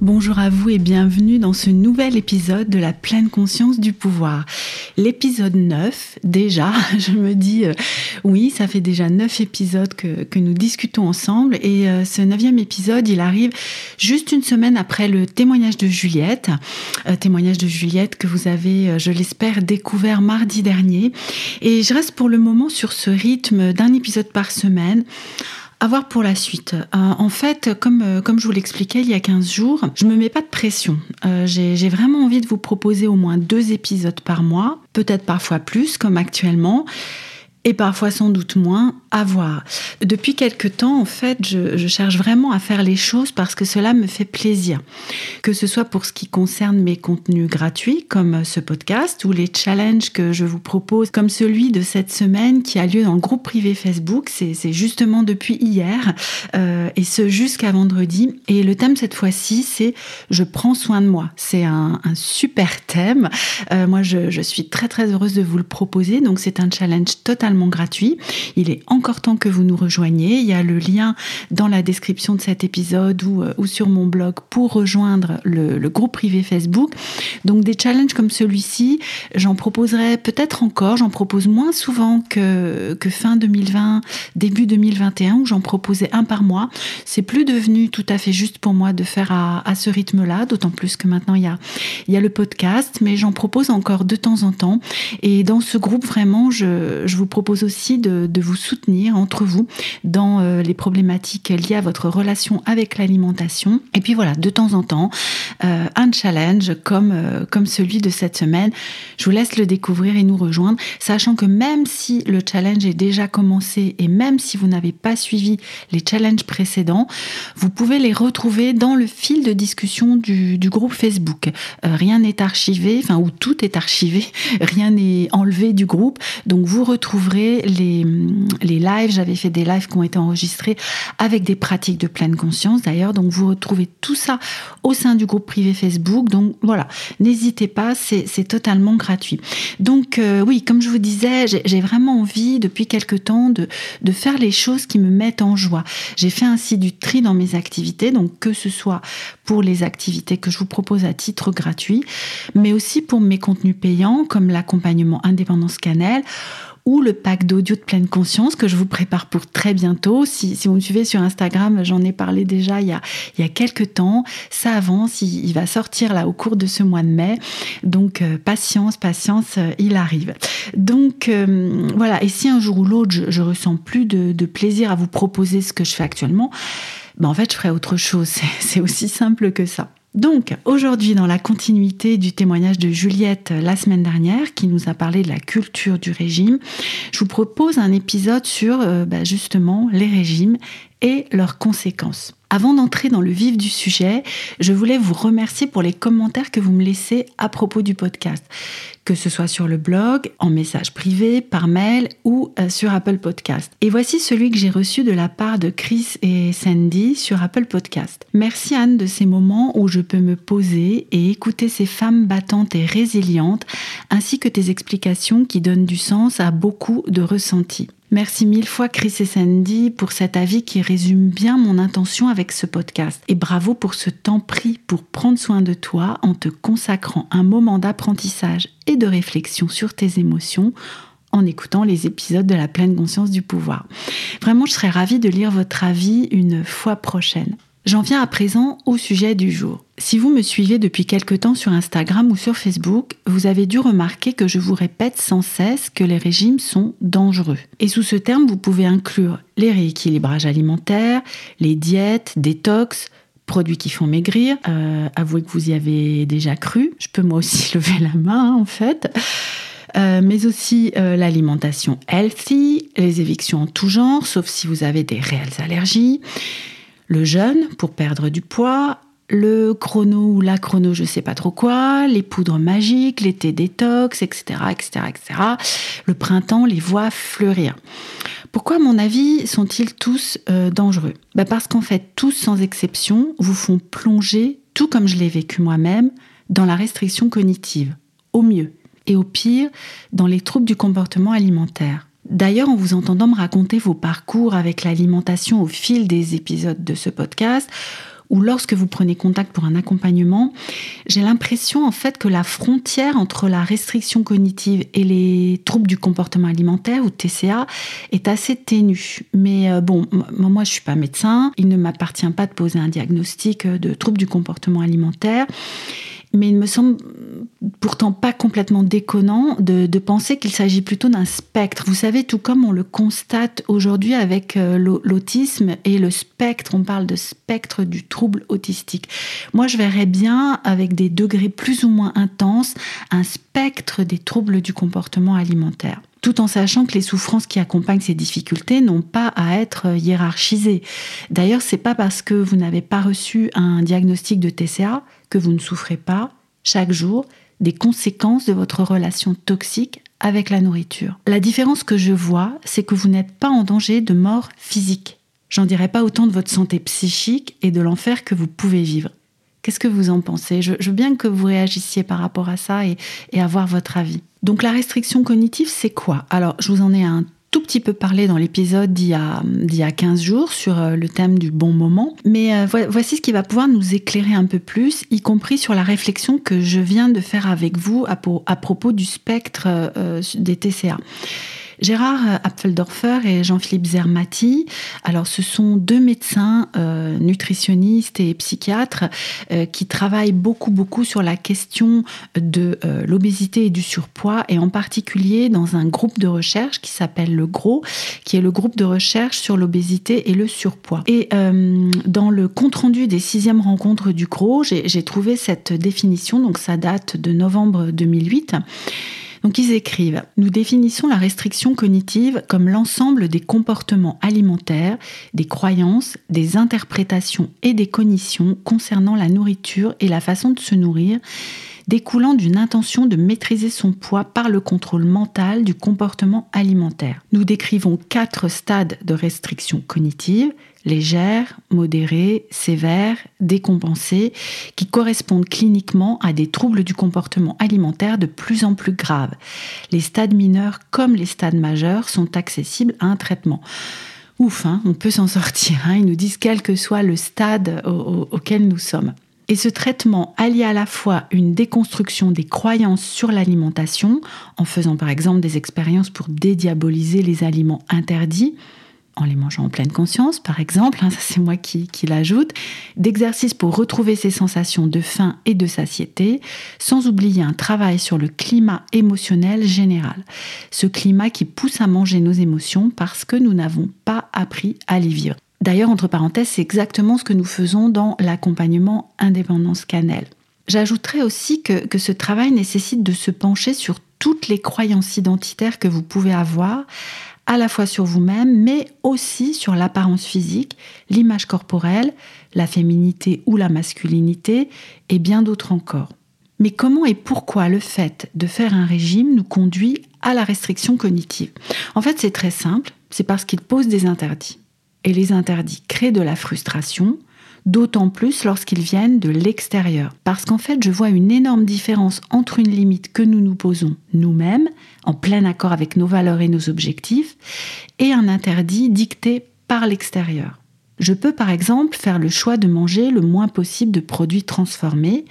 Bonjour à vous et bienvenue dans ce nouvel épisode de la pleine conscience du pouvoir. L'épisode 9, déjà, je me dis, euh, oui, ça fait déjà 9 épisodes que, nous discutons ensemble et euh, ce neuvième épisode, il arrive juste une semaine après le témoignage de Juliette, euh, témoignage de Juliette que vous avez, je l'espère, découvert mardi dernier. Et je reste pour le moment sur ce rythme d'un épisode par semaine à voir pour la suite. Euh, en fait, comme, euh, comme je vous l'expliquais il y a 15 jours, je me mets pas de pression. Euh, j'ai vraiment envie de vous proposer au moins deux épisodes par mois, peut-être parfois plus, comme actuellement et parfois sans doute moins à voir. Depuis quelque temps, en fait, je, cherche vraiment à faire les choses parce que cela me fait plaisir. Que ce soit pour ce qui concerne mes contenus gratuits, comme ce podcast, ou les challenges que je vous propose, comme celui de cette semaine qui a lieu dans le groupe privé Facebook. C'est justement depuis hier, euh, et ce jusqu'à vendredi. Et le thème cette fois-ci, c'est Je prends soin de moi. C'est un, un, super thème. Euh, moi, je, je suis très très heureuse de vous le proposer. Donc, c'est un challenge totalement gratuit. Il est encore temps que vous nous rejoigniez. Il y a le lien dans la description de cet épisode ou, euh, sur mon blog pour rejoindre le, groupe privé Facebook. Donc des challenges comme celui-ci, j'en proposerai peut-être encore. J'en propose moins souvent que, fin 2020, début 2021 où j'en proposais un par mois. C'est plus devenu tout à fait juste pour moi de faire à, ce rythme-là, d'autant plus que maintenant il y a, il le podcast, mais j'en propose encore de temps en temps. Et dans ce groupe, vraiment, je vous propose propose aussi de, de, vous soutenir entre vous dans euh, les problématiques liées à votre relation avec l'alimentation. Et puis voilà, de temps en temps, euh, un challenge comme, euh, comme celui de cette semaine. Je vous laisse le découvrir et nous rejoindre, sachant que même si le challenge est déjà commencé et même si vous n'avez pas suivi les challenges précédents, vous pouvez les retrouver dans le fil de discussion du, du groupe Facebook. Rien n'est archivé, enfin, ou tout est archivé, rien n'est enlevé du groupe. Donc vous retrouverez les, les lives. J'avais fait des lives qui ont été enregistrés avec des pratiques de pleine conscience d'ailleurs. Donc vous retrouvez tout ça au sein du groupe privé Facebook. Donc voilà, n'hésitez pas, c'est totalement gratuit. Donc euh, oui, comme je vous disais, j'ai vraiment envie depuis quelque temps de, de faire les choses qui me mettent en joie. J'ai fait ainsi du tri dans mes activités, donc que ce soit pour les activités que je vous propose à titre gratuit, mais aussi pour mes contenus payants comme l'accompagnement Indépendance Cannelle ou le pack d'audio de pleine conscience que je vous prépare pour très bientôt. Si, si vous me suivez sur Instagram, j'en ai parlé déjà il y a, il quelques temps. Ça avance, il, va sortir là au cours de ce mois de mai. Donc euh, patience, patience, euh, il arrive. Donc euh, voilà, et si un jour ou l'autre je, je ressens plus de, de, plaisir à vous proposer ce que je fais actuellement, ben en fait je ferai autre chose. C'est aussi simple que ça. Donc, aujourd'hui, dans la continuité du témoignage de Juliette la semaine dernière, qui nous a parlé de la culture du régime, je vous propose un épisode sur euh, bah, justement les régimes et leurs conséquences. Avant d'entrer dans le vif du sujet, je voulais vous remercier pour les commentaires que vous me laissez à propos du podcast, que ce soit sur le blog, en message privé, par mail ou euh, sur Apple Podcast. Et voici celui que j'ai reçu de la part de Chris et Sandy sur Apple Podcast. Merci Anne de ces moments où je peux me poser et écouter ces femmes battantes et résilientes, ainsi que tes explications qui donnent du sens à beaucoup de ressentis. Merci mille fois Chris et Sandy pour cet avis qui résume bien mon intention avec ce podcast. Et bravo pour ce temps pris pour prendre soin de toi en te consacrant un moment d'apprentissage et de réflexion sur tes émotions en écoutant les épisodes de la pleine conscience du pouvoir. Vraiment, je serais ravie de lire votre avis une fois prochaine. J'en viens à présent au sujet du jour. Si vous me suivez depuis quelque temps sur Instagram ou sur Facebook, vous avez dû remarquer que je vous répète sans cesse que les régimes sont dangereux. Et sous ce terme, vous pouvez inclure les rééquilibrages alimentaires, les diètes, détox, produits qui font maigrir. Euh, avouez que vous y avez déjà cru. Je peux moi aussi lever la main en fait. Euh, mais aussi euh, l'alimentation healthy, les évictions en tout genre, sauf si vous avez des réelles allergies, le jeûne pour perdre du poids, le chrono ou la chrono, je sais pas trop quoi, les poudres magiques, l'été détox, etc., etc., etc. Le printemps les voit fleurir. Pourquoi, à mon avis, sont-ils tous euh, dangereux? Bah Parce qu'en fait, tous sans exception vous font plonger, tout comme je l'ai vécu moi-même, dans la restriction cognitive, au mieux, et au pire, dans les troubles du comportement alimentaire. D'ailleurs, en vous entendant me raconter vos parcours avec l'alimentation au fil des épisodes de ce podcast, ou lorsque vous prenez contact pour un accompagnement, j'ai l'impression en fait que la frontière entre la restriction cognitive et les troubles du comportement alimentaire ou TCA est assez ténue. Mais euh, bon, moi je suis pas médecin, il ne m'appartient pas de poser un diagnostic de troubles du comportement alimentaire mais il me semble pourtant pas complètement déconnant de, penser qu'il s'agit plutôt d'un spectre. Vous savez, tout comme on le constate aujourd'hui avec euh, l'autisme et le spectre, on parle de spectre du trouble autistique. Moi, je verrais bien, avec des degrés plus ou moins intenses, un spectre des troubles du comportement alimentaire tout en sachant que les souffrances qui accompagnent ces difficultés n'ont pas à être hiérarchisées. D'ailleurs, c'est pas parce que vous n'avez pas reçu un diagnostic de TCA que vous ne souffrez pas chaque jour des conséquences de votre relation toxique avec la nourriture. La différence que je vois, c'est que vous n'êtes pas en danger de mort physique. J'en dirai pas autant de votre santé psychique et de l'enfer que vous pouvez vivre. Qu'est-ce que vous en pensez? Je, veux bien que vous réagissiez par rapport à ça et, et avoir votre avis. Donc la restriction cognitive, c'est quoi? Alors, je vous en ai un tout petit peu parlé dans l'épisode d'il y, a, y a 15 jours sur euh, le thème du bon moment. Mais euh, voici ce qui va pouvoir nous éclairer un peu plus, y compris sur la réflexion que je viens de faire avec vous à, à propos du spectre euh, des TCA. Gérard euh, Apfeldorfer et Jean-Philippe Zermati, alors ce sont deux médecins euh, nutritionnistes et psychiatres euh, qui travaillent beaucoup beaucoup sur la question de l'obésité et du surpoids et en particulier dans un groupe de recherche qui s'appelle le GROS, qui est le groupe de recherche sur l'obésité et le surpoids. Et dans le compte-rendu des sixièmes rencontres du GROS, j'ai trouvé cette définition, donc ça date de novembre 2008. Donc ils écrivent, nous définissons la restriction cognitive comme l'ensemble des comportements alimentaires, des croyances, des interprétations et des cognitions concernant la nourriture et la façon de se nourrir découlant d'une intention de maîtriser son poids par le contrôle mental du comportement alimentaire. Nous décrivons quatre stades de restriction cognitive, légère, modérée, sévère, décompensée, qui correspondent cliniquement à des troubles du comportement alimentaire de plus en plus graves. Les stades mineurs comme les stades majeurs sont accessibles à un traitement. Ouf, hein, on peut s'en sortir. Hein, ils nous disent quel que soit le stade auquel nous sommes. Et ce traitement allie à la fois une déconstruction des croyances sur l'alimentation, en faisant par exemple des expériences pour dédiaboliser les aliments interdits, en les mangeant en pleine conscience, par exemple, hein, ça c'est moi qui, l'ajoute, d'exercices pour retrouver ces sensations de faim et de satiété, sans oublier un travail sur le climat émotionnel général. Ce climat qui pousse à manger nos émotions parce que nous n'avons pas appris à les vivre. D'ailleurs, entre parenthèses, c'est exactement ce que nous faisons dans l'accompagnement indépendance cannelle. J'ajouterais aussi que, ce travail nécessite de se pencher sur toutes les croyances identitaires que vous pouvez avoir, à la fois sur vous-même, mais aussi sur l'apparence physique, l'image corporelle, la féminité ou la masculinité, et bien d'autres encore. Mais comment et pourquoi le fait de faire un régime nous conduit à la restriction cognitive? En fait, c'est très simple, c'est parce qu'il pose des interdits et les interdits créent de la frustration, d'autant plus lorsqu'ils viennent de l'extérieur. Parce qu'en fait, je vois une énorme différence entre une limite que nous nous posons nous-mêmes, en plein accord avec nos valeurs et nos objectifs, et un interdit dicté par l'extérieur. Je peux par exemple faire le choix de manger le moins possible de produits transformés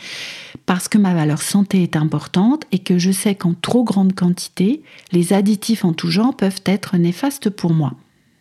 parce que ma valeur santé est importante et que je sais qu'en trop grande quantité, les additifs en tout genre peuvent être néfastes pour moi.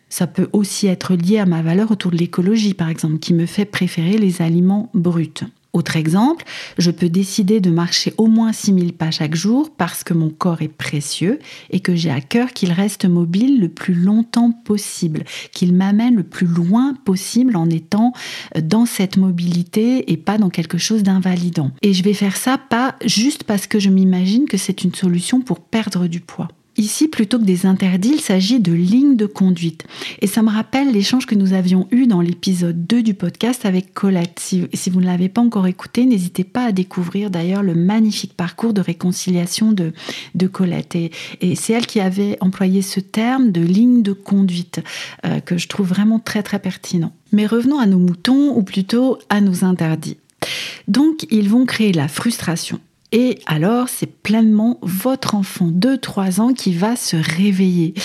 Ça peut aussi être lié à ma valeur autour de l'écologie, par exemple, qui me fait préférer les aliments bruts. Autre exemple, je peux décider de marcher au moins 6000 pas chaque jour parce que mon corps est précieux et que j'ai à cœur qu'il reste mobile le plus longtemps possible, qu'il m'amène le plus loin possible en étant dans cette mobilité et pas dans quelque chose d'invalidant. Et je vais faire ça pas juste parce que je m'imagine que c'est une solution pour perdre du poids. Ici, plutôt que des interdits, il s'agit de lignes de conduite. Et ça me rappelle l'échange que nous avions eu dans l'épisode 2 du podcast avec Colette. Si, vous ne l'avez pas encore écouté, n'hésitez pas à découvrir d'ailleurs le magnifique parcours de réconciliation de, de Colette. Et, c'est elle qui avait employé ce terme de ligne de conduite euh, que je trouve vraiment très très pertinent. Mais revenons à nos moutons, ou plutôt à nos interdits. Donc, ils vont créer la frustration. Et alors, c'est pleinement votre enfant de 3 ans qui va se réveiller.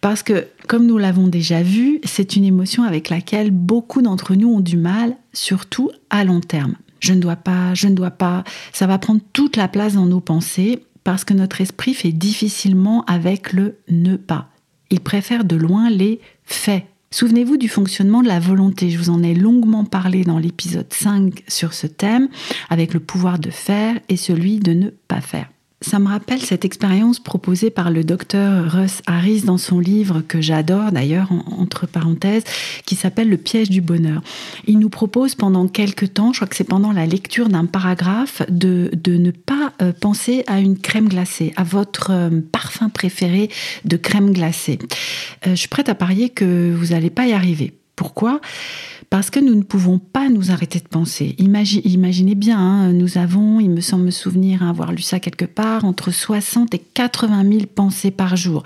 Parce que, comme nous l'avons déjà vu, c'est une émotion avec laquelle beaucoup d'entre nous ont du mal, surtout à long terme. Je ne dois pas, je ne dois pas, ça va prendre toute la place dans nos pensées parce que notre esprit fait difficilement avec le ne pas. Il préfère de loin les faits Souvenez-vous du fonctionnement de la volonté. Je vous en ai longuement parlé dans l'épisode 5 sur ce thème, avec le pouvoir de faire et celui de ne pas faire. Ça me rappelle cette expérience proposée par le docteur Russ Harris dans son livre que j'adore d'ailleurs, entre parenthèses, qui s'appelle Le piège du bonheur. Il nous propose pendant quelques temps, je crois que c'est pendant la lecture d'un paragraphe, de, de, ne pas euh, penser à une crème glacée, à votre euh, parfum préféré de crème glacée. Euh, je suis prête à parier que vous n'allez pas y arriver. Pourquoi? Parce que nous ne pouvons pas nous arrêter de penser. imaginez bien, hein, nous avons, il me semble me souvenir avoir lu ça quelque part, entre 60 et 80 000 pensées par jour.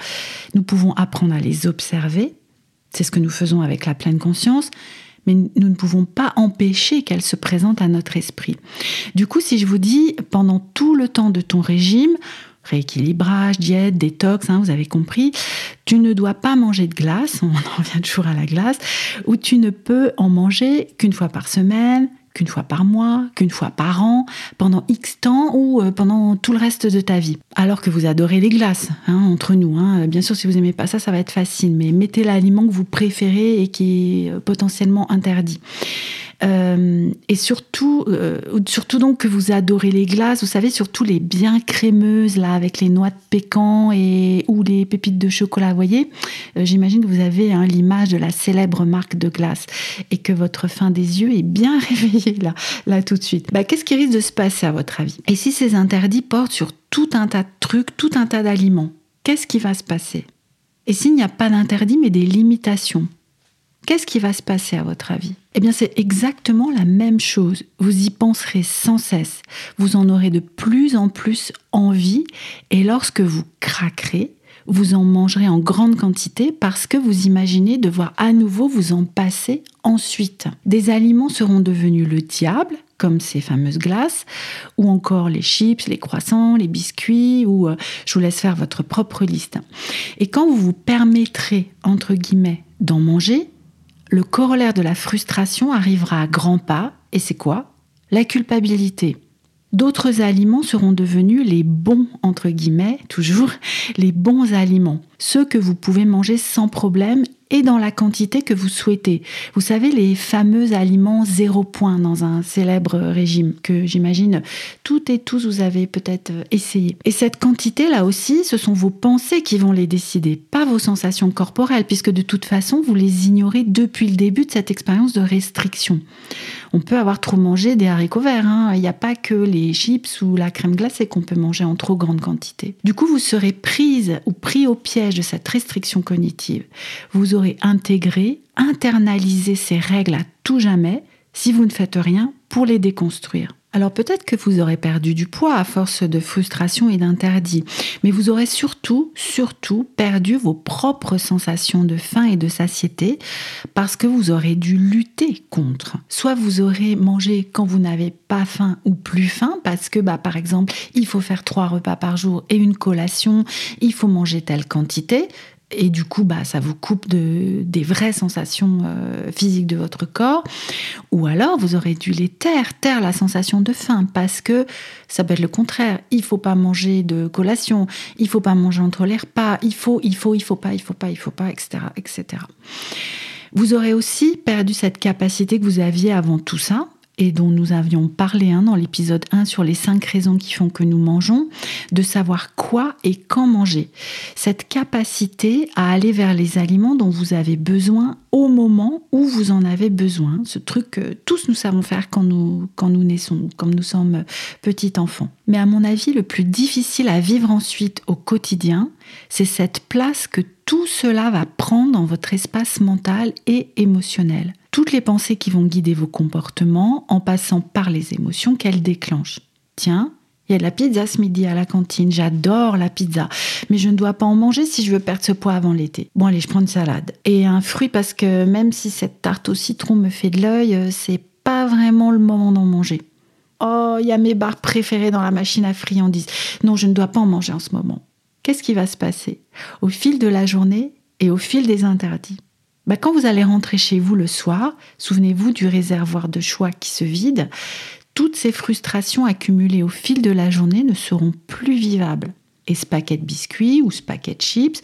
Nous pouvons apprendre à les observer, c'est ce que nous faisons avec la pleine conscience, mais nous ne pouvons pas empêcher qu'elles se présentent à notre esprit. Du coup, si je vous dis, pendant tout le temps de ton régime, rééquilibrage, diète, détox, hein, vous avez compris. Tu ne dois pas manger de glace, on en revient toujours à la glace, ou tu ne peux en manger qu'une fois par semaine, qu'une fois par mois, qu'une fois par an, pendant X temps ou euh, pendant tout le reste de ta vie. Alors que vous adorez les glaces, hein, entre nous. Hein. Bien sûr, si vous n'aimez pas ça, ça va être facile, mais mettez l'aliment que vous préférez et qui est euh, potentiellement interdit. Euh, et surtout, euh, surtout donc que vous adorez les glaces, vous savez, surtout les bien crémeuses, là, avec les noix de pécan et, ou les pépites de chocolat, vous voyez. Euh, j'imagine que vous avez hein, l'image de la célèbre marque de glace et que votre fin des yeux est bien réveillée, là, là tout de suite. Bah, Qu'est-ce qui risque de se passer, à votre avis? Et si ces interdits portent sur tout un tas de trucs, tout un tas d'aliments, qu'est-ce qui va se passer? Et s'il n'y a pas d'interdit, mais des limitations? Qu'est-ce qui va se passer à votre avis? Eh bien c'est exactement la même chose. Vous y penserez sans cesse. Vous en aurez de plus en plus envie et lorsque vous craquerez, vous en mangerez en grande quantité parce que vous imaginez devoir à nouveau vous en passer ensuite. Des aliments seront devenus le diable, comme ces fameuses glaces, ou encore les chips, les croissants, les biscuits, ou euh, je vous laisse faire votre propre liste. Et quand vous vous permettrez, entre guillemets, d'en manger, le corollaire de la frustration arrivera à grands pas, et c'est quoi? La culpabilité. D'autres aliments seront devenus les bons, entre guillemets, toujours, les bons aliments, ceux que vous pouvez manger sans problème et dans la quantité que vous souhaitez. Vous savez, les fameux aliments zéro point dans un célèbre régime que j'imagine toutes et tous vous avez peut-être essayé. Et cette quantité là aussi, ce sont vos pensées qui vont les décider, pas vos sensations corporelles, puisque de toute façon, vous les ignorez depuis le début de cette expérience de restriction. On peut avoir trop mangé des haricots verts, hein. il n'y a pas que les chips ou la crème glacée qu'on peut manger en trop grande quantité. Du coup, vous serez prise ou pris au piège de cette restriction cognitive. Vous aurez intégrer, internaliser ces règles à tout jamais si vous ne faites rien pour les déconstruire. Alors peut-être que vous aurez perdu du poids à force de frustration et d'interdit, mais vous aurez surtout, surtout perdu vos propres sensations de faim et de satiété parce que vous aurez dû lutter contre. Soit vous aurez mangé quand vous n'avez pas faim ou plus faim parce que, bah, par exemple, il faut faire trois repas par jour et une collation, il faut manger telle quantité et du coup, bah, ça vous coupe de, des vraies sensations euh, physiques de votre corps. Ou alors, vous aurez dû les taire, taire la sensation de faim, parce que ça peut être le contraire. Il faut pas manger de collation, il faut pas manger entre les repas, il faut, il faut, il faut pas, il faut pas, il faut pas, etc., etc. Vous aurez aussi perdu cette capacité que vous aviez avant tout ça, et dont nous avions parlé hein, dans l'épisode 1 sur les 5 raisons qui font que nous mangeons, de savoir quoi et quand manger. Cette capacité à aller vers les aliments dont vous avez besoin au moment où vous en avez besoin. Ce truc que tous nous savons faire quand nous, quand nous naissons, comme nous sommes petits enfants. Mais à mon avis, le plus difficile à vivre ensuite au quotidien, c'est cette place que tout cela va prendre dans votre espace mental et émotionnel toutes les pensées qui vont guider vos comportements en passant par les émotions qu'elles déclenchent. Tiens, il y a de la pizza ce midi à la cantine, j'adore la pizza, mais je ne dois pas en manger si je veux perdre ce poids avant l'été. Bon allez, je prends une salade. Et un fruit parce que même si cette tarte au citron me fait de l'œil, euh, c'est pas vraiment le moment d'en manger. Oh, il y a mes barres préférées dans la machine à friandises. Non, je ne dois pas en manger en ce moment. Qu'est-ce qui va se passer? Au fil de la journée et au fil des interdits bah, quand vous allez rentrer chez vous le soir, souvenez-vous du réservoir de choix qui se vide, toutes ces frustrations accumulées au fil de la journée ne seront plus vivables. Et ce paquet de biscuits ou ce paquet de chips,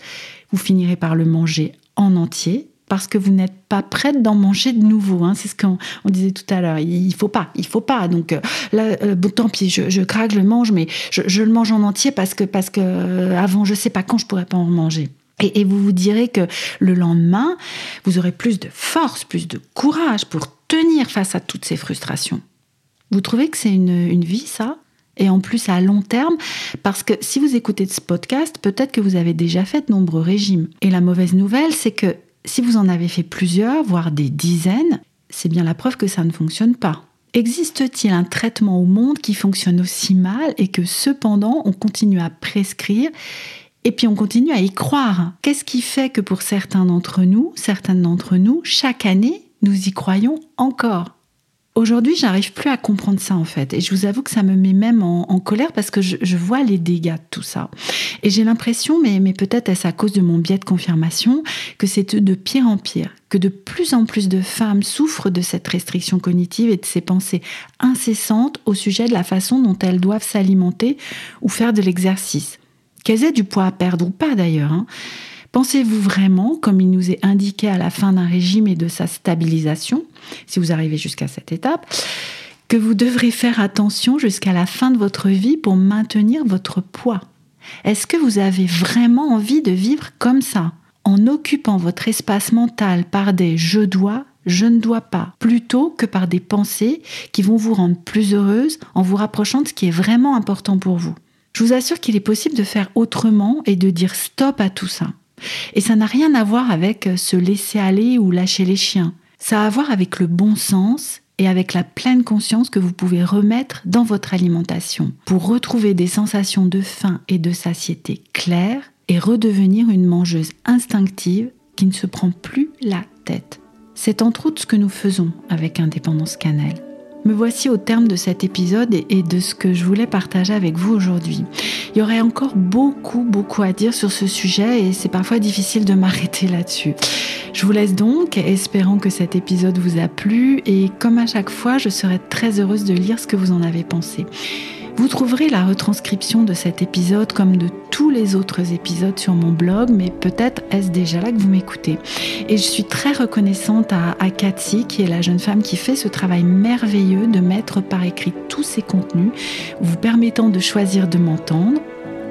vous finirez par le manger en entier parce que vous n'êtes pas prête d'en manger de nouveau. Hein. C'est ce qu'on disait tout à l'heure. Il faut pas, il faut pas. Donc euh, là, euh, bon, tant pis, je, craque, je le mange, mais je, le mange en entier parce que parce que euh, avant, je sais pas quand je pourrais pas en manger. Et, vous vous direz que le lendemain, vous aurez plus de force, plus de courage pour tenir face à toutes ces frustrations. Vous trouvez que c'est une, vie, ça? Et en plus à long terme, parce que si vous écoutez ce podcast, peut-être que vous avez déjà fait de nombreux régimes. Et la mauvaise nouvelle, c'est que si vous en avez fait plusieurs, voire des dizaines, c'est bien la preuve que ça ne fonctionne pas. Existe-t-il un traitement au monde qui fonctionne aussi mal et que cependant on continue à prescrire et puis on continue à y croire. Qu'est-ce qui fait que pour certains d'entre nous, certaines d'entre nous, chaque année, nous y croyons encore? Aujourd'hui, j'arrive plus à comprendre ça en fait. Et je vous avoue que ça me met même en, colère parce que je, vois les dégâts de tout ça. Et j'ai l'impression, mais, mais peut-être est-ce à cause de mon biais de confirmation, que c'est de pire en pire, que de plus en plus de femmes souffrent de cette restriction cognitive et de ces pensées incessantes au sujet de la façon dont elles doivent s'alimenter ou faire de l'exercice qu'elles aient du poids à perdre ou pas d'ailleurs. Hein. Pensez-vous vraiment, comme il nous est indiqué à la fin d'un régime et de sa stabilisation, si vous arrivez jusqu'à cette étape, que vous devrez faire attention jusqu'à la fin de votre vie pour maintenir votre poids? Est-ce que vous avez vraiment envie de vivre comme ça, en occupant votre espace mental par des je dois, je ne dois pas, plutôt que par des pensées qui vont vous rendre plus heureuse en vous rapprochant de ce qui est vraiment important pour vous? Je vous assure qu'il est possible de faire autrement et de dire stop à tout ça. Et ça n'a rien à voir avec euh, se laisser aller ou lâcher les chiens. Ça a à voir avec le bon sens et avec la pleine conscience que vous pouvez remettre dans votre alimentation pour retrouver des sensations de faim et de satiété claires et redevenir une mangeuse instinctive qui ne se prend plus la tête. C'est entre autres ce que nous faisons avec Indépendance Cannelle. Me voici au terme de cet épisode et de ce que je voulais partager avec vous aujourd'hui. Il y aurait encore beaucoup, beaucoup à dire sur ce sujet et c'est parfois difficile de m'arrêter là-dessus. Je vous laisse donc, espérant que cet épisode vous a plu et comme à chaque fois, je serai très heureuse de lire ce que vous en avez pensé. Vous trouverez la retranscription de cet épisode comme de tous les autres épisodes sur mon blog, mais peut-être est-ce déjà là que vous m'écoutez. Et je suis très reconnaissante à, à qui est la jeune femme qui fait ce travail merveilleux de mettre par écrit tous ces contenus, vous permettant de choisir de m'entendre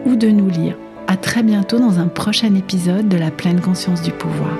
ou de nous lire. À très bientôt dans un prochain épisode de la pleine conscience du pouvoir.